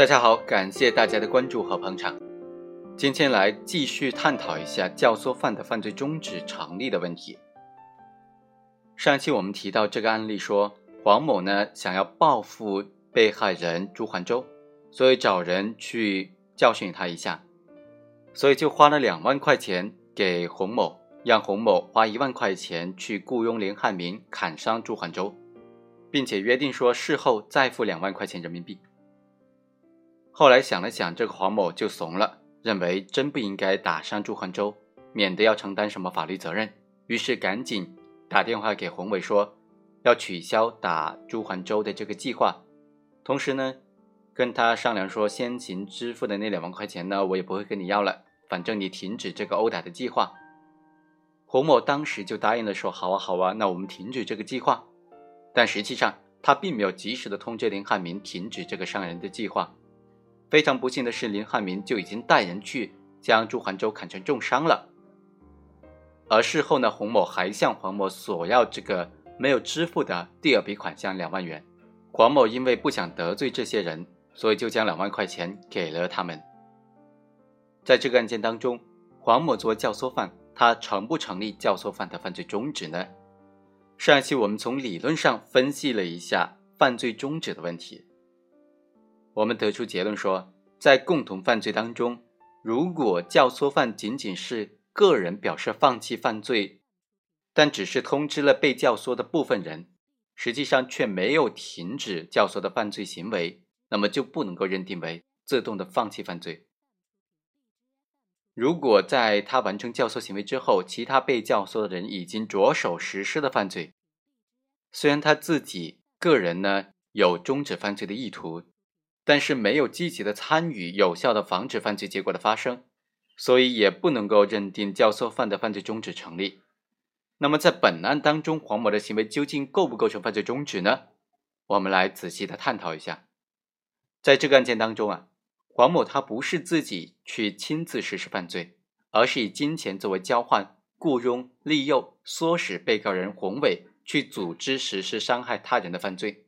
大家好，感谢大家的关注和捧场。今天来继续探讨一下教唆犯的犯罪中止成立的问题。上期我们提到这个案例说，黄某呢想要报复被害人朱环洲，所以找人去教训他一下，所以就花了两万块钱给洪某，让洪某花一万块钱去雇佣林汉民砍伤朱环洲，并且约定说事后再付两万块钱人民币。后来想了想，这个黄某就怂了，认为真不应该打伤朱环洲，免得要承担什么法律责任，于是赶紧打电话给洪伟说，要取消打朱环洲的这个计划，同时呢，跟他商量说，先行支付的那两万块钱呢，我也不会跟你要了，反正你停止这个殴打的计划。洪某当时就答应了，说好啊好啊，那我们停止这个计划。但实际上他并没有及时的通知林汉民停止这个伤人的计划。非常不幸的是，林汉民就已经带人去将朱环洲砍成重伤了。而事后呢，洪某还向黄某索要这个没有支付的第二笔款项两万元。黄某因为不想得罪这些人，所以就将两万块钱给了他们。在这个案件当中，黄某作为教唆犯，他成不成立教唆犯的犯罪中止呢？上一期我们从理论上分析了一下犯罪中止的问题。我们得出结论说，在共同犯罪当中，如果教唆犯仅仅是个人表示放弃犯罪，但只是通知了被教唆的部分人，实际上却没有停止教唆的犯罪行为，那么就不能够认定为自动的放弃犯罪。如果在他完成教唆行为之后，其他被教唆的人已经着手实施了犯罪，虽然他自己个人呢有终止犯罪的意图。但是没有积极的参与，有效的防止犯罪结果的发生，所以也不能够认定教唆犯的犯罪中止成立。那么在本案当中，黄某的行为究竟构不构成犯罪中止呢？我们来仔细的探讨一下。在这个案件当中啊，黄某他不是自己去亲自实施犯罪，而是以金钱作为交换，雇佣、利诱、唆使被告人洪伟去组织实施伤害他人的犯罪。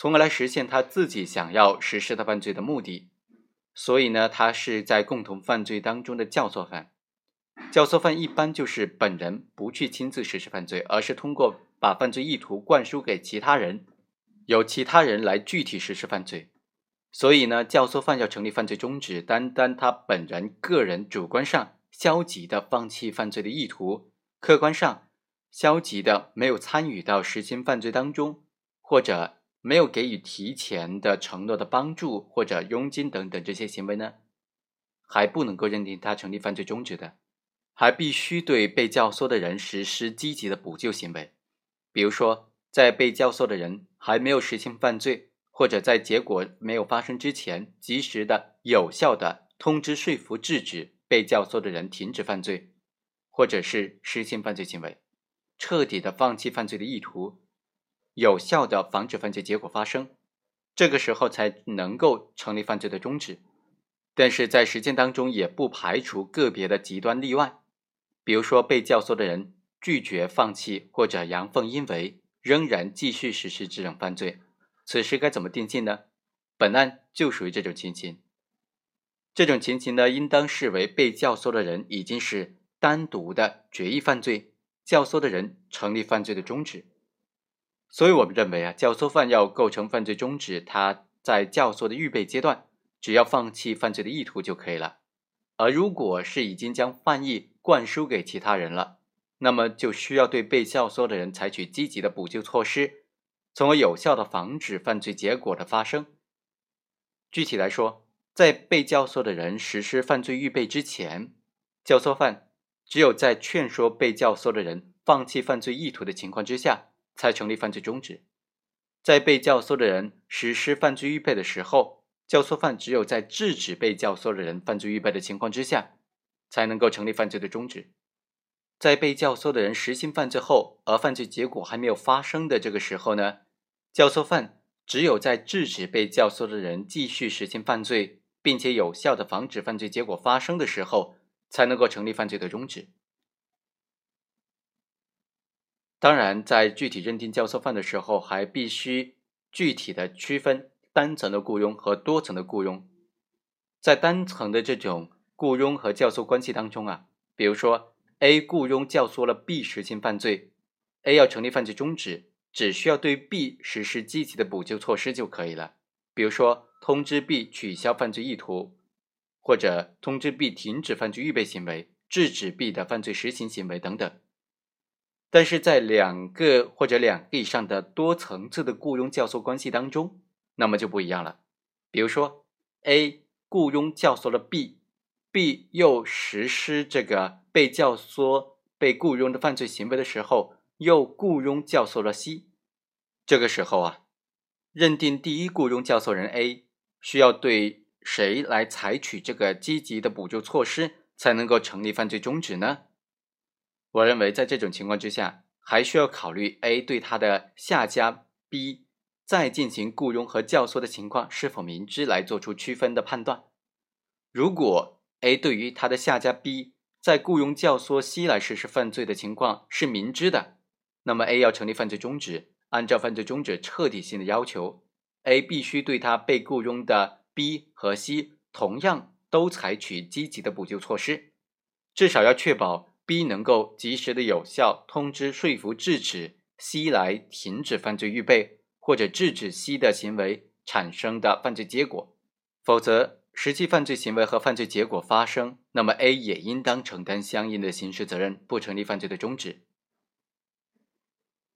从而来实现他自己想要实施的犯罪的目的，所以呢，他是在共同犯罪当中的教唆犯。教唆犯一般就是本人不去亲自实施犯罪，而是通过把犯罪意图灌输给其他人，由其他人来具体实施犯罪。所以呢，教唆犯要成立犯罪中止，单单他本人个人主观上消极的放弃犯罪的意图，客观上消极的没有参与到实行犯罪当中，或者。没有给予提前的承诺的帮助或者佣金等等这些行为呢，还不能够认定他成立犯罪中止的，还必须对被教唆的人实施积极的补救行为，比如说在被教唆的人还没有实行犯罪，或者在结果没有发生之前，及时的、有效的通知、说服、制止被教唆的人停止犯罪，或者是实行犯罪行为，彻底的放弃犯罪的意图。有效的防止犯罪结果发生，这个时候才能够成立犯罪的终止。但是在实践当中，也不排除个别的极端例外，比如说被教唆的人拒绝放弃或者阳奉阴违，仍然继续实施这种犯罪，此时该怎么定性呢？本案就属于这种情形。这种情形呢，应当视为被教唆的人已经是单独的决议犯罪，教唆的人成立犯罪的终止。所以我们认为啊，教唆犯要构成犯罪中止，他在教唆的预备阶段，只要放弃犯罪的意图就可以了。而如果是已经将犯意灌输给其他人了，那么就需要对被教唆的人采取积极的补救措施，从而有效的防止犯罪结果的发生。具体来说，在被教唆的人实施犯罪预备之前，教唆犯只有在劝说被教唆的人放弃犯罪意图的情况之下。才成立犯罪中止。在被教唆的人实施犯罪预备的时候，教唆犯只有在制止被教唆的人犯罪预备的情况之下，才能够成立犯罪的中止。在被教唆的人实行犯罪后，而犯罪结果还没有发生的这个时候呢，教唆犯只有在制止被教唆的人继续实行犯罪，并且有效的防止犯罪结果发生的时候，才能够成立犯罪的终止。当然，在具体认定教唆犯的时候，还必须具体的区分单层的雇佣和多层的雇佣。在单层的这种雇佣和教唆关系当中啊，比如说 A 雇佣教唆了 B 实行犯罪，A 要成立犯罪中止，只需要对 B 实施积极的补救措施就可以了，比如说通知 B 取消犯罪意图，或者通知 B 停止犯罪预备行为，制止 B 的犯罪实行行为等等。但是在两个或者两个以上的多层次的雇佣教唆关系当中，那么就不一样了。比如说，A 雇佣教唆了 B，B 又实施这个被教唆、被雇佣的犯罪行为的时候，又雇佣教唆了 C。这个时候啊，认定第一雇佣教唆人 A 需要对谁来采取这个积极的补救措施，才能够成立犯罪中止呢？我认为，在这种情况之下，还需要考虑 A 对他的下家 B 再进行雇佣和教唆的情况是否明知，来做出区分的判断。如果 A 对于他的下家 B 在雇佣教唆 C 来实施犯罪的情况是明知的，那么 A 要成立犯罪中止，按照犯罪中止彻底性的要求，A 必须对他被雇佣的 B 和 C 同样都采取积极的补救措施，至少要确保。B 能够及时的有效通知说服制止 C 来停止犯罪预备，或者制止 C 的行为产生的犯罪结果，否则实际犯罪行为和犯罪结果发生，那么 A 也应当承担相应的刑事责任，不成立犯罪的中止。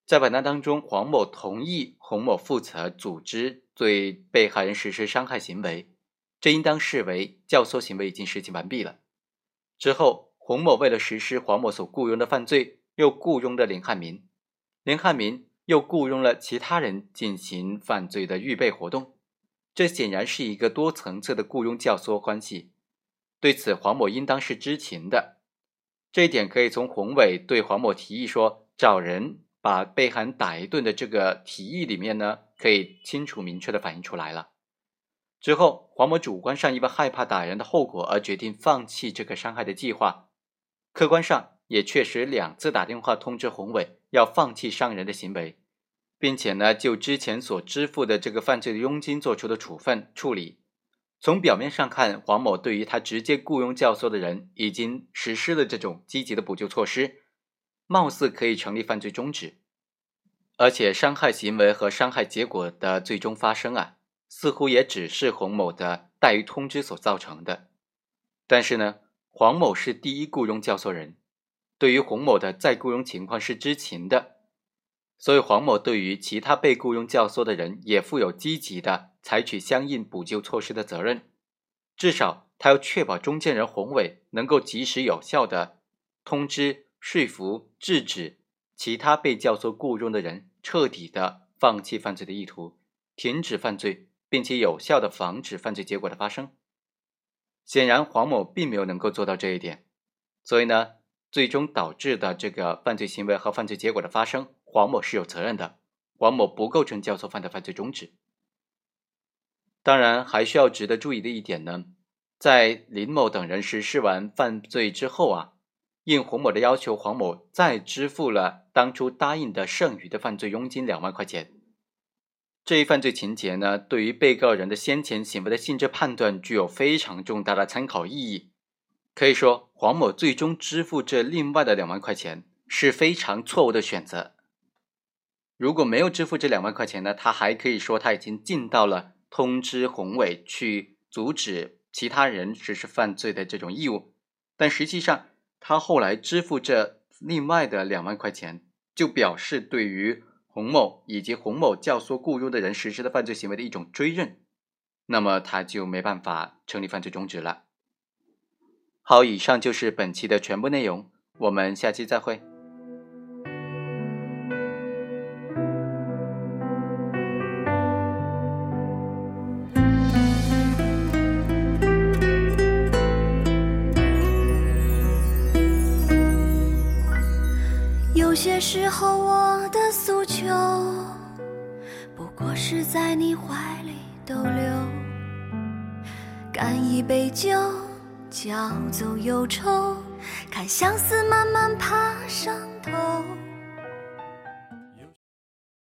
在本案当中，黄某同意洪某负责组织对被害人实施伤害行为，这应当视为教唆行为已经实行完毕了。之后。洪某为了实施黄某所雇佣的犯罪，又雇佣了林汉民，林汉民又雇佣了其他人进行犯罪的预备活动，这显然是一个多层次的雇佣教唆关系。对此，黄某应当是知情的。这一点可以从洪伟对黄某提议说找人把被害人打一顿的这个提议里面呢，可以清楚明确的反映出来了。之后，黄某主观上因为害怕打人的后果而决定放弃这个伤害的计划。客观上也确实两次打电话通知洪伟要放弃伤人的行为，并且呢就之前所支付的这个犯罪的佣金做出的处分处理。从表面上看，黄某对于他直接雇佣教唆的人已经实施了这种积极的补救措施，貌似可以成立犯罪中止。而且伤害行为和伤害结果的最终发生啊，似乎也只是洪某的怠于通知所造成的。但是呢？黄某是第一雇佣教唆人，对于洪某的再雇佣情况是知情的，所以黄某对于其他被雇佣教唆的人也负有积极的采取相应补救措施的责任。至少他要确保中间人洪伟能够及时有效的通知、说服、制止其他被教唆雇佣的人彻底的放弃犯罪的意图，停止犯罪，并且有效的防止犯罪结果的发生。显然，黄某并没有能够做到这一点，所以呢，最终导致的这个犯罪行为和犯罪结果的发生，黄某是有责任的。黄某不构成教唆犯的犯罪中止。当然，还需要值得注意的一点呢，在林某等人实施完犯罪之后啊，应洪某的要求，黄某再支付了当初答应的剩余的犯罪佣金两万块钱。这一犯罪情节呢，对于被告人的先前行为的性质判断具有非常重大的参考意义。可以说，黄某最终支付这另外的两万块钱是非常错误的选择。如果没有支付这两万块钱呢，他还可以说他已经尽到了通知洪伟去阻止其他人实施犯罪的这种义务。但实际上，他后来支付这另外的两万块钱，就表示对于。洪某以及洪某教唆雇佣的人实施的犯罪行为的一种追认，那么他就没办法成立犯罪中止了。好，以上就是本期的全部内容，我们下期再会。有些时候，我的诉求不过是在你怀里逗留，干一杯酒，浇走忧愁，看相思慢慢爬上头。